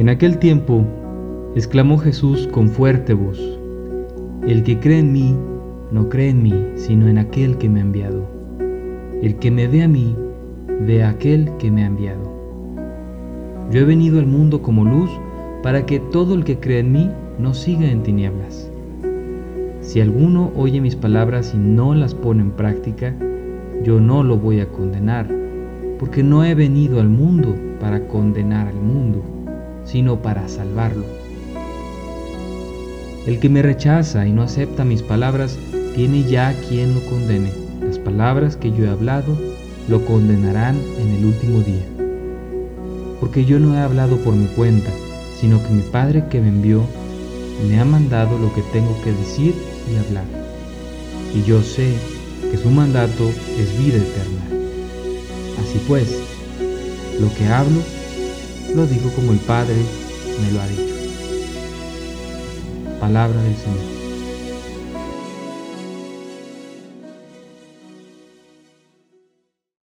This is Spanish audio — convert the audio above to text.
En aquel tiempo, exclamó Jesús con fuerte voz, El que cree en mí, no cree en mí, sino en aquel que me ha enviado. El que me ve a mí, ve a aquel que me ha enviado. Yo he venido al mundo como luz para que todo el que cree en mí no siga en tinieblas. Si alguno oye mis palabras y no las pone en práctica, yo no lo voy a condenar, porque no he venido al mundo para condenar al mundo, sino para salvarlo. El que me rechaza y no acepta mis palabras, tiene ya quien lo condene. Las palabras que yo he hablado lo condenarán en el último día. Porque yo no he hablado por mi cuenta, sino que mi Padre que me envió me ha mandado lo que tengo que decir y hablar. Y yo sé que su mandato es vida eterna. Así pues, lo que hablo, lo digo como el Padre me lo ha dicho. Palabra del Señor.